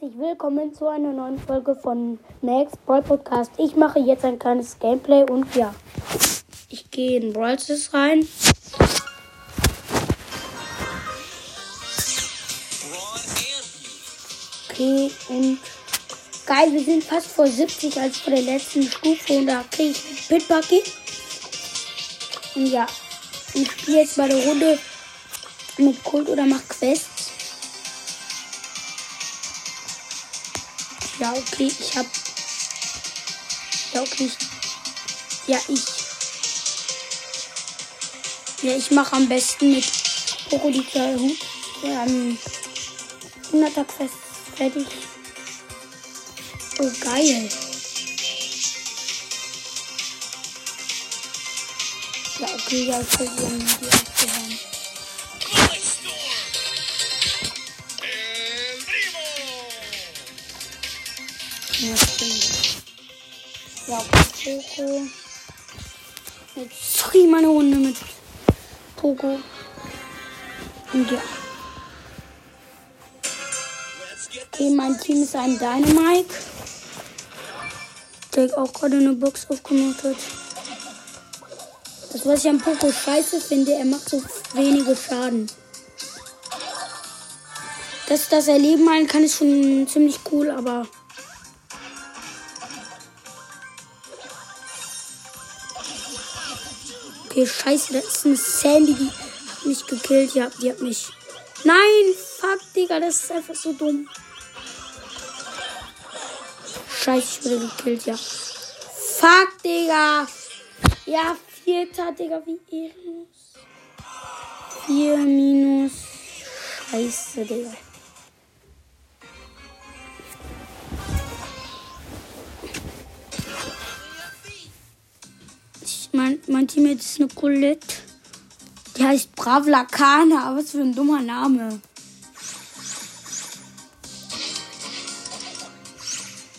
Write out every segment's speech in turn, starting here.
herzlich willkommen zu einer neuen Folge von Max Brawl Podcast. Ich mache jetzt ein kleines Gameplay und ja, ich gehe in Brawl rein. Okay, und geil, wir sind fast vor 70 als vor der letzten Stufe und da kriege ich Pitbucky. Und ja, ich spiele jetzt mal eine Runde mit Kult oder mach Quests. Ja, okay, ich hab. Ja, okay. Ich, ja, ich. Ja, ich mache am besten mit Krokodil Hut. Ähm, 100er Quest fertig. Oh, geil. Ja, okay, ja, ich versuche die aufzuhören. Ja, stimmt. Ja, Poco. Jetzt sorry, meine Runde mit Poco. Und ja. Okay, mein Team ist ein Dynamite. Der auch gerade eine Box aufgemacht hat. Das, was ich am Poco scheiße finde, er macht so wenige Schaden. Dass das Erleben kann, ist schon ziemlich cool, aber. Okay, scheiße, das ist eine Sandy, die hat mich gekillt. Ja, die hat mich. Nein, fuck, Digga, das ist einfach so dumm. Scheiße, ich wurde gekillt, ja. Fuck, Digga. Ja, vierter, Digga, wie ehrenlos. Vier minus. Scheiße, Digga. Mein, mein Teammate ist eine Colette. Die heißt Bravlakana, was für ein dummer Name.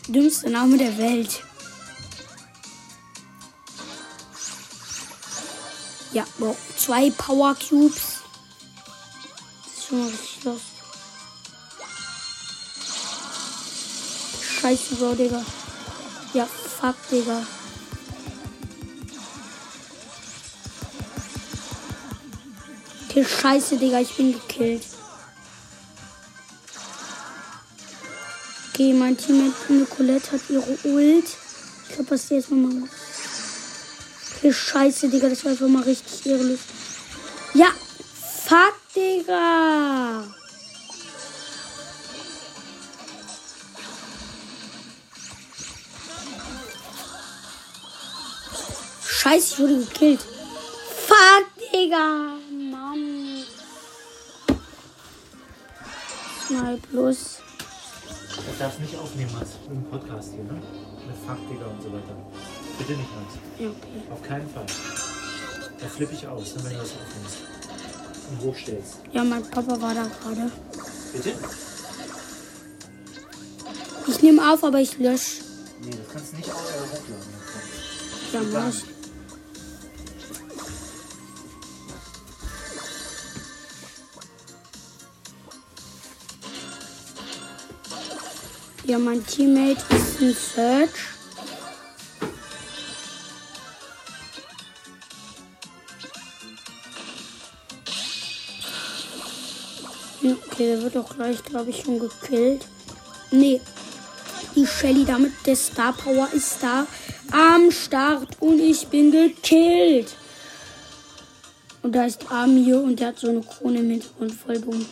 Dümmster Name der Welt. Ja, wow. Zwei Power Cubes. Los. Scheiße, Bro, Digga. Ja, fuck, Digga. Okay, scheiße, Digga, ich bin gekillt. Okay, mein Team mit Colette hat ihre Ult. Ich glaube, was die jetzt mal machen. Okay, scheiße, Digga, das war einfach mal richtig ehrenlos. Ja, fuck, Digga. Scheiße, ich wurde gekillt. Fuck, Digga. Mal plus. Das darfst nicht aufnehmen als im Podcast hier, ne? Mit Fachdigger und so weiter. Bitte nicht, Max. Ja, okay. Auf keinen Fall. Da flippe ich aus, ne, wenn du das aufnimmst. Und hochstellst. Ja, mein Papa war da gerade. Bitte? Ich nehme auf, aber ich lösche. Nee, das kannst du nicht auch äh, hochladen. Ja, mach ich. Ja, mein Teammate ist ein Search. Okay, der wird auch gleich, glaube ich, schon gekillt. Nee, die Shelly damit der Star Power ist da am Start und ich bin gekillt. Und da ist Amir und der hat so eine Krone im Hintergrund voll dumm.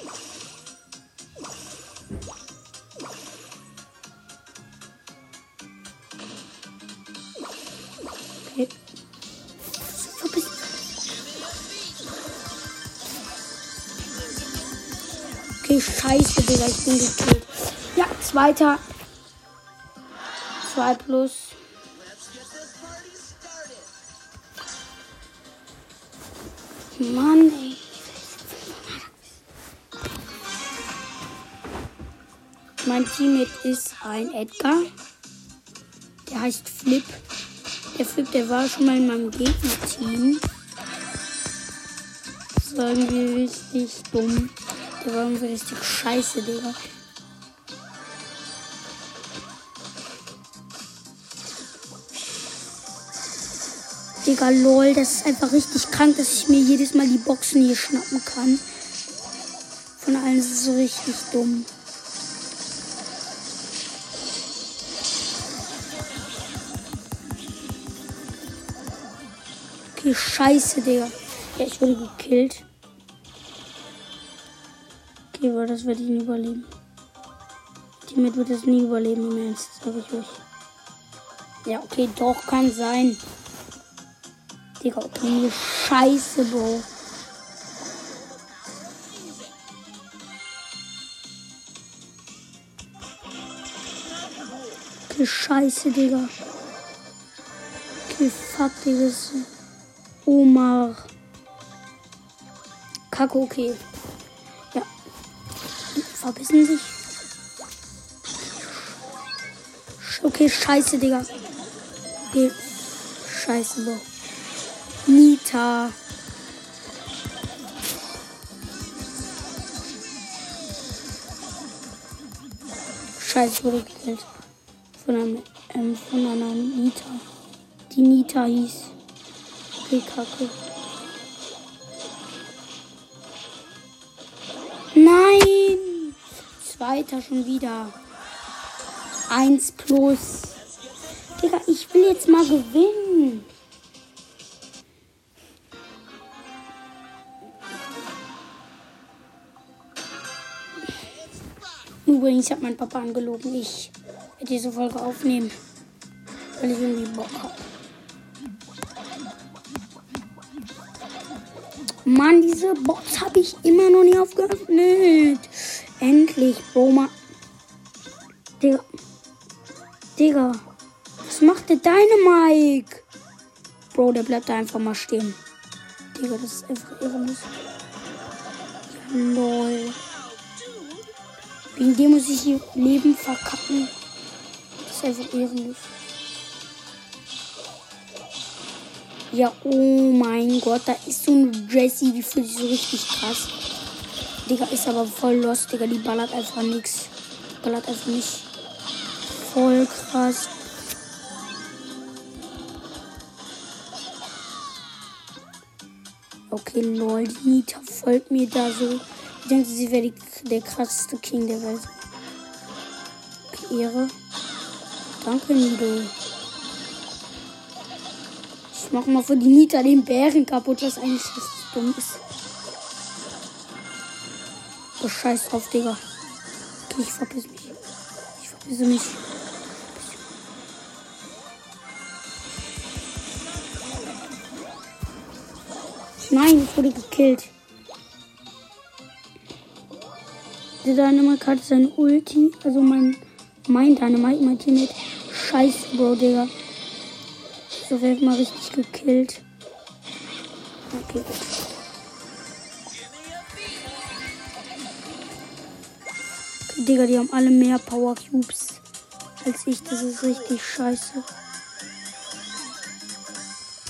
Scheiße, Digga, ich bin gekillt. Ja, zweiter. Zwei plus. Mann, ey. Mein Teammate ist ein Edgar. Der heißt Flip. Der Flip, der war schon mal in meinem Gegnerteam. Das war irgendwie richtig dumm. Wir waren so richtig scheiße, Digga. Digga, lol, das ist einfach richtig krank, dass ich mir jedes Mal die Boxen hier schnappen kann. Von allen ist es so richtig dumm. Okay, scheiße, Digga. Ja, ich wurde gekillt. Okay, aber das werde ich nie überleben. Damit wird es nie überleben, im Ernst, sag ich euch. Ja, okay, doch, kann sein. Digga, okay, scheiße, Bro. Okay, scheiße, Digga. Okay, fuck, Digga. Omar. Kacke, okay. Verbissen sich. Okay, scheiße, Digga. Okay. Scheiße, Bro. Nita. Scheiße, wurde gekillt. Von, einem, ähm, von einer Nita. Die Nita hieß. Okay, kacke. Zweiter schon wieder. Eins plus. Digga, ich will jetzt mal gewinnen. Übrigens hat mein Papa angelogen, ich werde diese Folge aufnehmen, weil ich irgendwie Bock habe. Mann, diese Box habe ich immer noch nie aufgeöffnet. Endlich, Boma. Digga. Digga. Was macht der deine Mike? Bro, der bleibt da einfach mal stehen. Digga, das ist einfach irrelevant. Ja, lol. Wegen dem muss ich hier Leben verkacken. Das ist einfach ehrenlos. Ja, oh mein Gott, da ist so eine Jessie, die fühlt sich so richtig krass. Digga, ist aber voll lost, Digga, die ballert einfach nix. Ballert einfach nicht. Voll krass. Okay, lol, die Nita folgt mir da so. Ich denke, sie wäre der krasseste King der Welt. Ehre. Danke, Nido. Ich mach mal für die Nita den Bären kaputt, was eigentlich richtig dumm ist. Oh, scheiß drauf, Digga. Okay, ich verpiss mich. Ich verpisse mich. Nein, ich wurde gekillt. Der Dynamite hat sein Ulti, also mein, mein Dynamite, mein Teammate. Scheiße, Bro, Digga. So wird mal richtig gekillt. Okay, gut. Digga, die haben alle mehr Power Cubes als ich. Das ist richtig scheiße.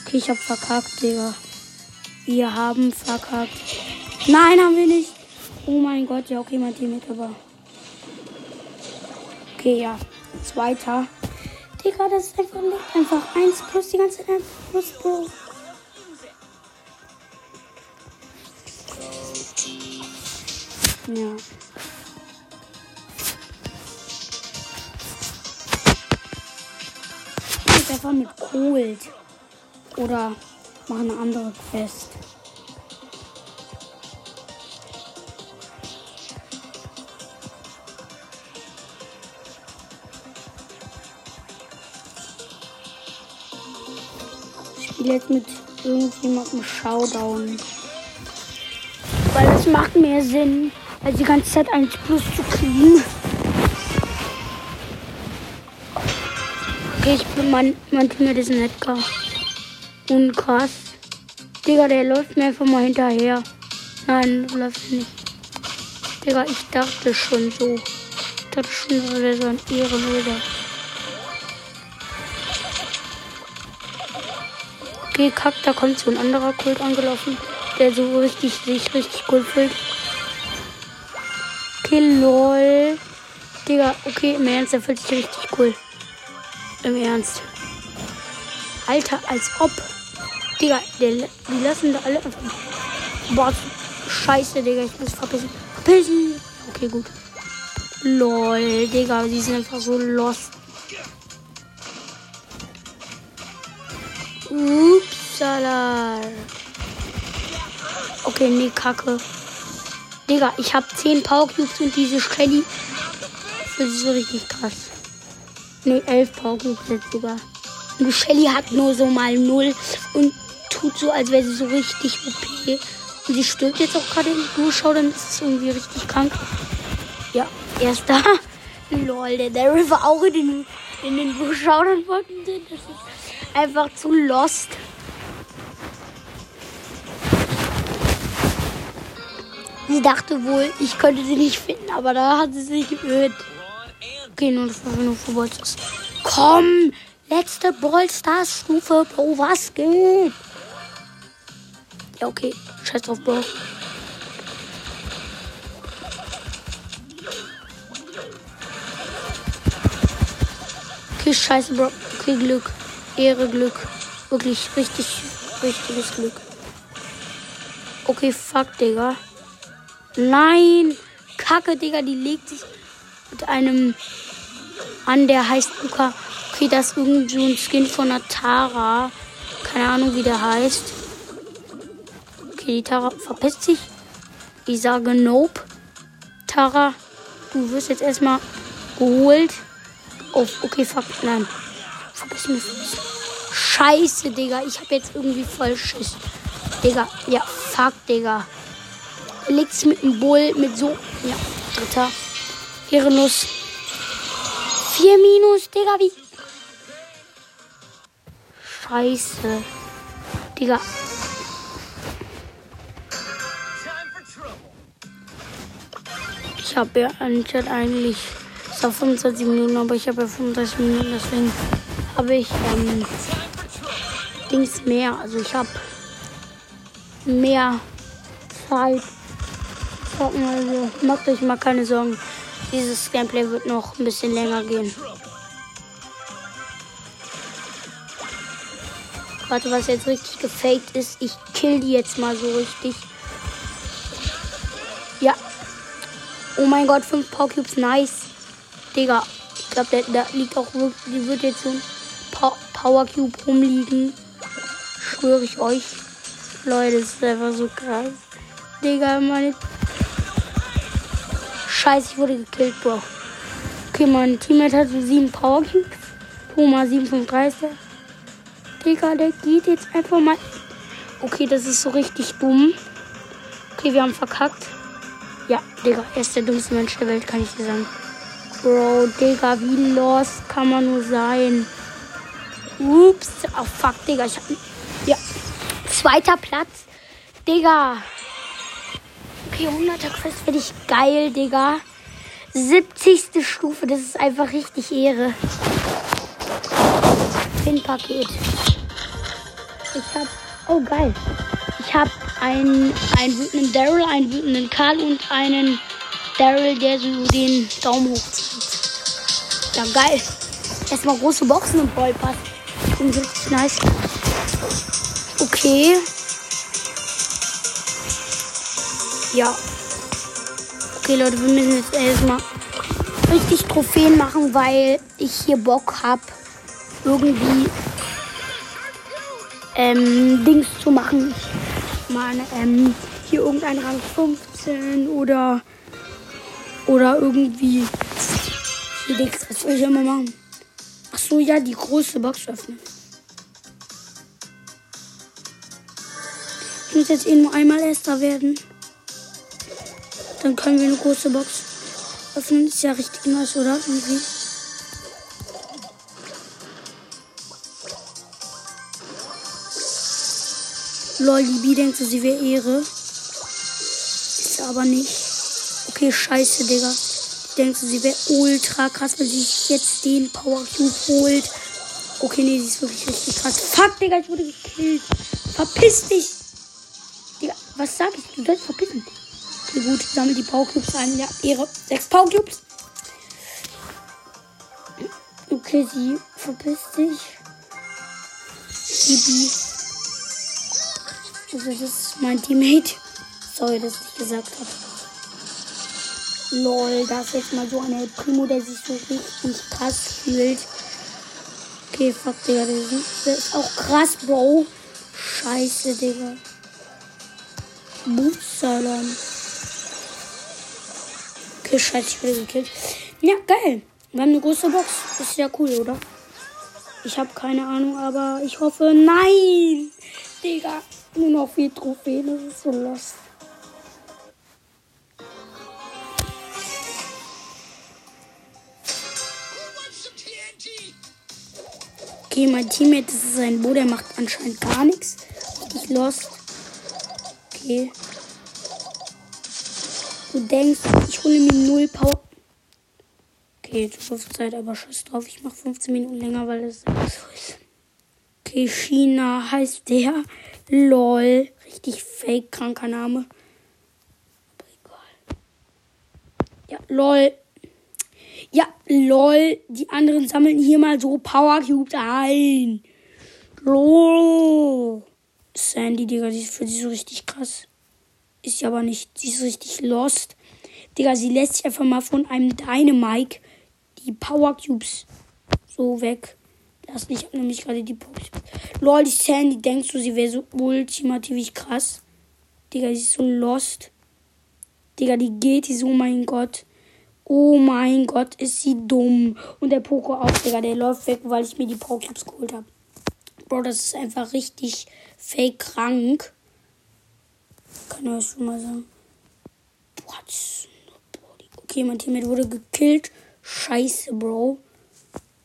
Okay, ich hab verkackt, Digga. Wir haben verkackt. Nein, haben wir nicht. Oh mein Gott, ja, okay, mein Team mit aber. Okay, ja. Zweiter. Digga, das ist einfach nicht einfach 1 plus die ganze Zeit 1 plus Bro. Ja. Einfach mit Gold. Oder mach eine andere Quest. Ich spiele jetzt mit irgendjemandem Showdown. Weil das macht mehr Sinn, als die ganze Zeit 1 plus zu kriegen. Ich bin mein, mein Team ist Edgar. Und krass. Digga, der läuft mir einfach mal hinterher. Nein, du läufst nicht. Digga, ich dachte schon so. Ich dachte schon, das wäre so ein Ehrenloser. Okay, kack, da kommt so ein anderer Kult angelaufen, der so richtig, sich richtig cool fühlt. Okay, lol. Digga, okay, im Ernst, der fühlt sich richtig cool. Im Ernst. Alter, als ob. Digga, der, die lassen da alle. Boah, scheiße, Digga, ich muss verpissen. Verpissen! Okay, gut. Lol, Digga, die sind einfach so lost. Upsala. Okay, nee, kacke. Digga, ich hab 10 Power Cubes und diese Shelly. Das ist so richtig krass. Nee, 11 Power Cubes jetzt sogar. Und die Shelly hat nur so mal 0 und tut so, als wäre sie so richtig OP. Und sie stirbt jetzt auch gerade im Durchschau, dann ist es irgendwie richtig krank. Ja, er ist da. Lol, der Daryl war auch in den, in den Durchschaudern von drin. Das ist einfach zu lost. Sie dachte wohl, ich könnte sie nicht finden, aber da hat sie sich geirrt. Nur das war nur für. Komm! Letzte Ballstars Stufe, Bro, was geht? Ja, okay. Scheiß drauf, Bro. Okay, scheiße, Bro. Okay, Glück. Ehre, Glück. Wirklich richtig, richtiges Glück. Okay, fuck, Digga. Nein! Kacke, Digga, die legt sich mit einem an, der heißt Luca. Okay, das ist irgendwie ein Skin von der Tara. Keine Ahnung, wie der heißt. Okay, die Tara verpisst sich. Ich sage Nope. Tara, du wirst jetzt erstmal geholt. Oh, okay, fuck, nein. Verpiss mich. Scheiße, Digga. Ich hab jetzt irgendwie voll Schiss. Digga, ja, fuck, Digga. Legt sich mit dem Bull, mit so. Ja, dritter. Ehrenlos. Vier Minus, Digga, wie. Scheiße. Digga. Ich habe ja eigentlich. Es auf 25 Minuten, aber ich habe ja 35 Minuten, deswegen habe ich ähm, Dings mehr. Also ich habe mehr Zeit. Also macht euch mal keine Sorgen. Dieses Gameplay wird noch ein bisschen länger gehen. Warte, was jetzt richtig gefaked ist. Ich kill die jetzt mal so richtig. Ja. Oh mein Gott, 5 Power nice. Digga, ich glaube, da liegt auch wirklich, die wird jetzt so ein Power Cube rumliegen. Schwöre ich euch. Leute, das ist einfach so krass. Digga, meine. Scheiße, ich wurde gekillt, Bro. Okay, mein Teammate hat so 7 Power Cubes. Puma 37. Digga, der geht jetzt einfach mal. Okay, das ist so richtig dumm. Okay, wir haben verkackt. Ja, Digga, er ist der dummste Mensch der Welt, kann ich dir sagen. Bro, Digga, wie lost kann man nur sein? Ups. Oh, fuck, Digga, ich hab. Ja. Zweiter Platz. Digga. Okay, 100er Quest finde ich geil, Digga. 70. Stufe, das ist einfach richtig Ehre. Pin-Paket. Ich hab. Oh, geil. Ich hab einen, einen wütenden Daryl, einen wütenden Karl und einen Daryl, der so den Daumen hochzieht. Ja, geil. Erstmal große Boxen und Ballpass. Ich richtig nice. Okay. Ja. Okay, Leute, wir müssen jetzt erstmal richtig Trophäen machen, weil ich hier Bock habe, irgendwie ähm, Dings zu machen. Ich meine, ähm, hier irgendein Rang 15 oder oder irgendwie hier Dings, was soll ich immer machen? Ach so, ja, die große Box öffnen. Ich muss jetzt eh nur einmal Erster werden. Dann können wir eine große Box öffnen. Ist ja richtig nice, oder? Irgendwie. Lol, die B denkt sie wäre Ehre. Ist aber nicht. Okay, scheiße, Digga. Die denkt sie wäre ultra krass, weil sie sich jetzt den Power Cube holt. Okay, nee, sie ist wirklich richtig krass. Fuck, Digga, ich wurde gekillt. Verpiss dich. Digga, was sag ich? Du sollst verpissen. Okay, gut, sammel die Power Cubes ein. Ja, Ehre. Sechs Power Cubes. Okay, sie verpisst sich. Die B. Also das ist mein Teammate. Sorry, dass ich gesagt habe. Lol, da ist jetzt mal so ein El Primo, der sich so richtig krass fühlt. Okay, fuck, Digga, der ist auch krass, Bro. Scheiße, Digga. Bootsalam. Okay, scheiße, ich wurde gekillt. Ja, geil. Wir haben eine große Box. Ist ja cool, oder? Ich habe keine Ahnung, aber ich hoffe, nein! Digga, nur noch vier Trophäen, das ist so lost. Okay, mein Teammate, das ist ein Bo, der macht anscheinend gar nichts. Ich lost. Okay. Du denkst, ich hole mir null Power. Okay, Zeit, aber scheiß drauf. Ich mache 15 Minuten länger, weil es so ist. Okay, China heißt der. LOL. Richtig fake, kranker Name. Aber egal. Ja, LOL. Ja, LOL. Die anderen sammeln hier mal so Power Cubes ein. LOL. Sandy, Digga, die ist für die so richtig krass. Ist sie aber nicht. Sie ist richtig lost. Digga, sie lässt sich einfach mal von einem Dynamike die Power Cubes so weg lassen. Ich habe nämlich gerade die Power Cubes. Lol, die Sandy, denkst du, sie wäre so ultimativ krass? Digga, sie ist so lost. Digga, die geht, die so, oh mein Gott. Oh mein Gott, ist sie dumm. Und der Poco auch, Digga, der läuft weg, weil ich mir die Power Cubes geholt habe. Bro, das ist einfach richtig fake krank. Kann ich euch schon mal sagen. Okay, mein Teammate wurde gekillt. Scheiße, Bro.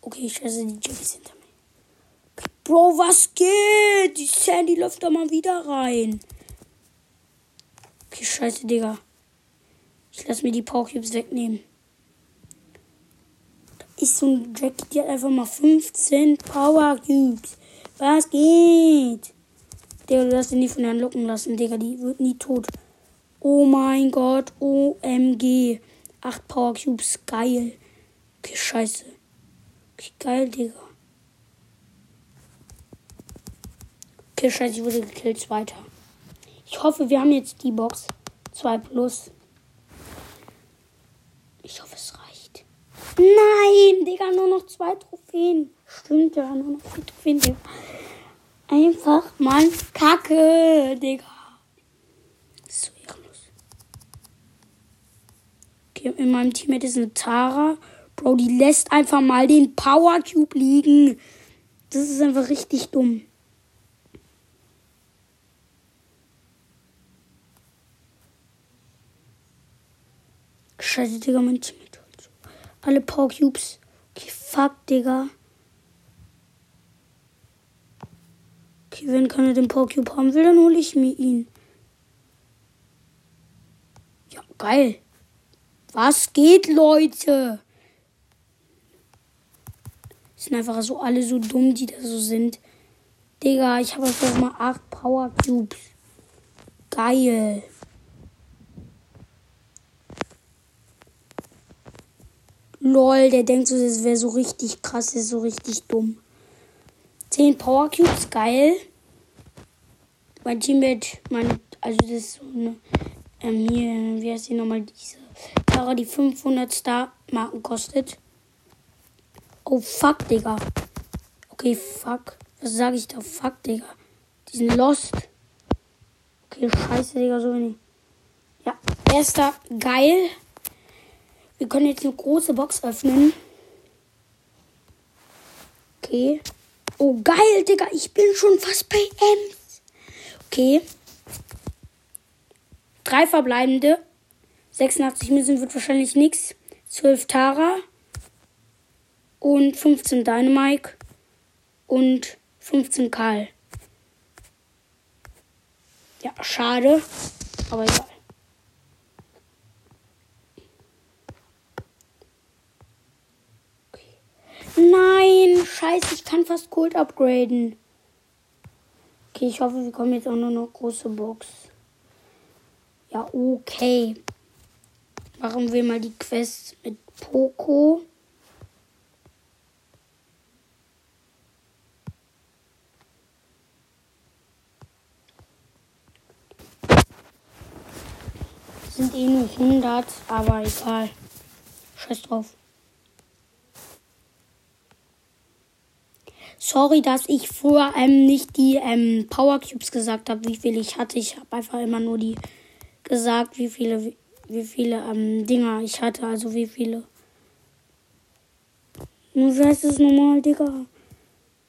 Okay, scheiße, die Jackie sind hinter mir. Bro, was geht? Die Sandy läuft da mal wieder rein. Okay, scheiße, Digga. Ich lass mir die Power Cubes wegnehmen. Da ist so ein Jackie, die hat einfach mal 15 Power Cubes. Was geht? Digga, du darfst ihn nie von der locken lassen, Digga. Die wird nie tot. Oh mein Gott, OMG. 8 Power Cubes, geil. Okay, scheiße. Okay, geil, Digga. Okay, scheiße, ich wurde gekillt. Zweiter. Ich hoffe, wir haben jetzt die Box. 2 plus. Ich hoffe, es reicht. Nein, Digga, nur noch zwei Trophäen. Stimmt ja, nur noch zwei Trophäen, Digga. Einfach mal Kacke, Digga. So ehrenlos. Okay, in meinem Team ist eine Tara. Bro, die lässt einfach mal den Power Cube liegen. Das ist einfach richtig dumm. Scheiße, Digga, mein Team. Alle Power Cubes. Okay, fuck, Digga. Okay, wenn keiner den Power Cube haben will, dann hole ich mir ihn. Ja, geil. Was geht, Leute? sind einfach so alle so dumm, die da so sind. Digga, ich habe einfach mal 8 Power Cubes. Geil. Lol, der denkt so, das wäre so richtig krass, ist so richtig dumm. 10 Power Cubes, geil. Mein Teammate, mein, also das ist so eine, ähm, hier, wie heißt die nochmal, diese Tara, die 500 Star Marken kostet. Oh, fuck, Digga. Okay, fuck. Was sage ich da? Fuck, Digga. Die sind lost. Okay, scheiße, Digga, so wenig. Ja, erster, geil. Wir können jetzt eine große Box öffnen. Okay. Oh, geil, Digga. Ich bin schon fast bei Ems. Okay. Drei verbleibende. 86 Münzen wird wahrscheinlich nichts. 12 Tara und 15 Dynamike und 15 Karl. Ja, schade, aber egal. Nein, scheiße, ich kann fast Gold upgraden. Okay, ich hoffe, wir kommen jetzt auch nur noch große Box. Ja, okay. Machen wir mal die Quest mit Poco. Sind eh nur 100, aber egal. Scheiß drauf. Sorry, dass ich früher ähm, nicht die ähm, Power Cubes gesagt habe, wie viele ich hatte. Ich habe einfach immer nur die gesagt, wie viele, wie, viele ähm, Dinger ich hatte, also wie viele. Nun, wie heißt es nochmal, Digga?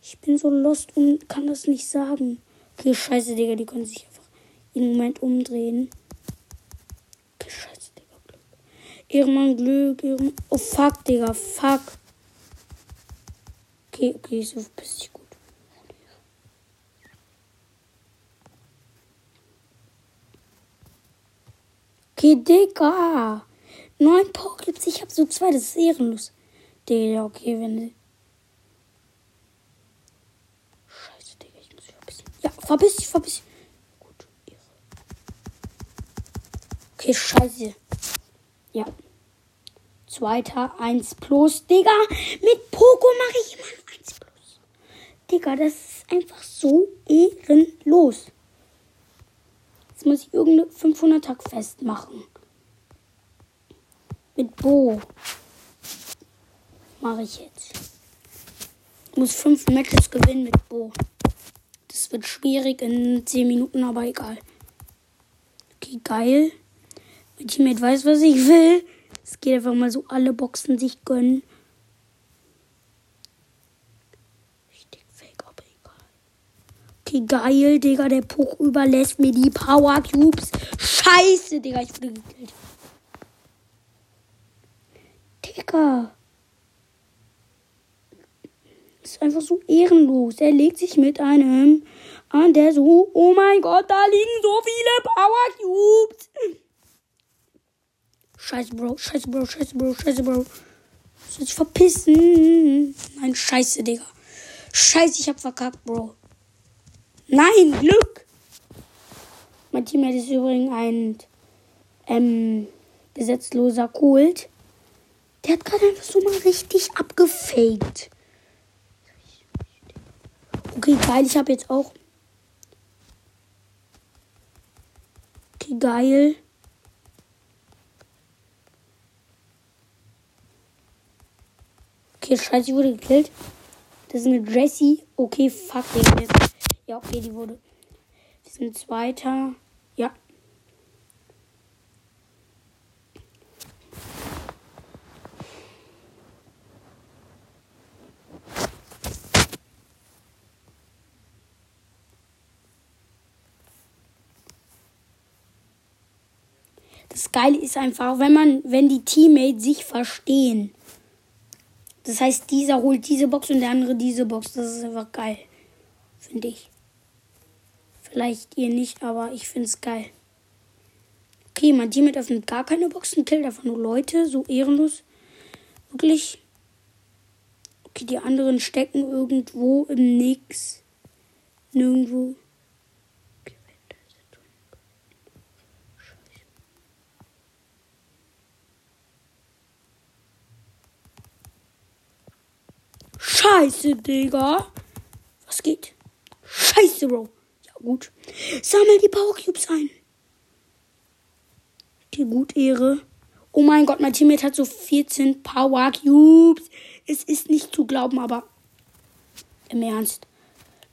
Ich bin so lost und kann das nicht sagen. Okay, scheiße, Digga, die können sich einfach im Moment umdrehen. Okay, scheiße, Digga, Glück. Ehrenmann, Glück, Ehrenmann. Oh, fuck, Digga, fuck. Okay, okay, so bist ich gut. Okay, Digga. Neun Pokémon, ich hab so zwei, das ist ehrenlos. Digga, okay, wenn sie. Scheiße, Digga, ich muss mich. Ja, verbiss dich, verbiss dich. Gut, Ehre. Okay, scheiße. Ja. Zweiter 1 plus, Digga. Mit Poco mache ich immer ein 1 plus. Digga, das ist einfach so ehrenlos. Jetzt muss ich irgendeine 500 Tag festmachen. Mit Bo. Mache ich jetzt. Ich muss 5 Matches gewinnen mit Bo. Das wird schwierig in 10 Minuten, aber egal. Okay, geil. Mein Teammate weiß, was ich will. Es geht einfach mal so alle Boxen sich gönnen. Richtig fake, aber egal. Okay, geil, Digga. Der Puch überlässt mir die Power Cubes. Scheiße, Digga. Ich wurde gekillt. Digga. Ist einfach so ehrenlos. Er legt sich mit einem an, der so. Oh mein Gott, da liegen so viele Power Cubes. Scheiße, Bro, scheiße, Bro, scheiße, Bro, scheiße, Bro. Soll ich verpissen? Nein, scheiße, Digga. Scheiße, ich hab verkackt, Bro. Nein, Glück! Mein Teammate ist übrigens ein ähm, gesetzloser Kult. Der hat gerade einfach so mal richtig abgefaked. Okay, geil, ich habe jetzt auch. Okay, geil. Okay, scheiße, ich wurde gekillt. Das ist eine Jessie. Okay, fuck, Digga. Jetzt. Ja, okay, die wurde. Wir sind Zweiter. Ja. Das Geile ist einfach, wenn man, wenn die Teammates sich verstehen. Das heißt, dieser holt diese Box und der andere diese Box. Das ist einfach geil. Finde ich. Vielleicht ihr nicht, aber ich finde es geil. Okay, mein Teammate öffnet gar keine Boxen, killt einfach nur Leute. So ehrenlos. Wirklich. Okay, die anderen stecken irgendwo im Nix. Nirgendwo. Scheiße, Digga. Was geht? Scheiße, Bro. Gut. Sammel die Power Cubes ein. Okay, gut, Ehre. Oh mein Gott, mein Teammate hat so 14 Power Cubes. Es ist nicht zu glauben, aber im Ernst.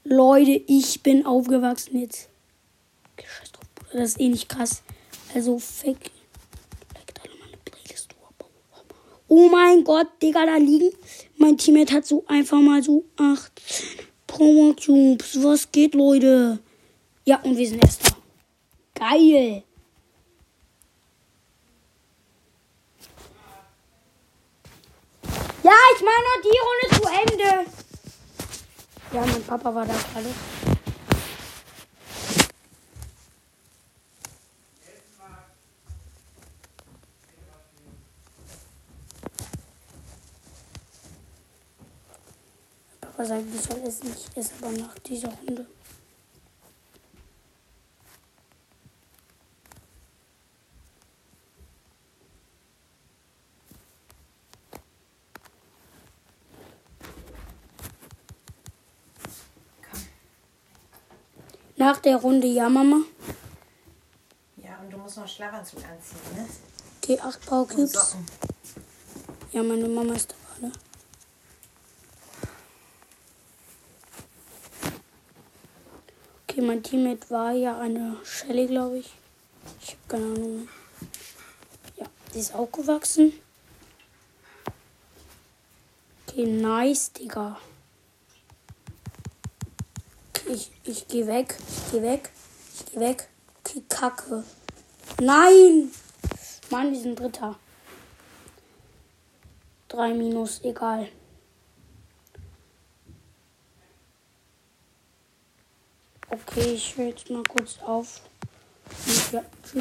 Leute, ich bin aufgewachsen jetzt. Okay, scheiß drauf, Bruder. Das ist eh nicht krass. Also, fake. Oh mein Gott, Digga, da liegen. Mein Teammate hat so einfach mal so 18 Power Cubes. Was geht, Leute? Ja, und wir sind erster. Geil. Ja, ich meine noch die Runde zu Ende. Ja, mein Papa war da gerade. Papa sagt, wir sollen es nicht essen, aber nach dieser Runde. Nach der Runde, ja, Mama. Ja, und du musst noch Schlafanzug anziehen, ne? Okay, 8 Und Powercubes. Ja, meine Mama ist da gerade. Okay, mein Teammate war ja eine Shelly, glaube ich. Ich habe keine Ahnung. Ja, die ist auch gewachsen. Okay, nice, Digga. Ich, ich geh weg. Ich geh weg. Ich geh weg. Okay, Kacke. Nein! Mann, wir sind Dritter. 3 minus, egal. Okay, ich höre jetzt mal kurz auf. Ja, tschüss.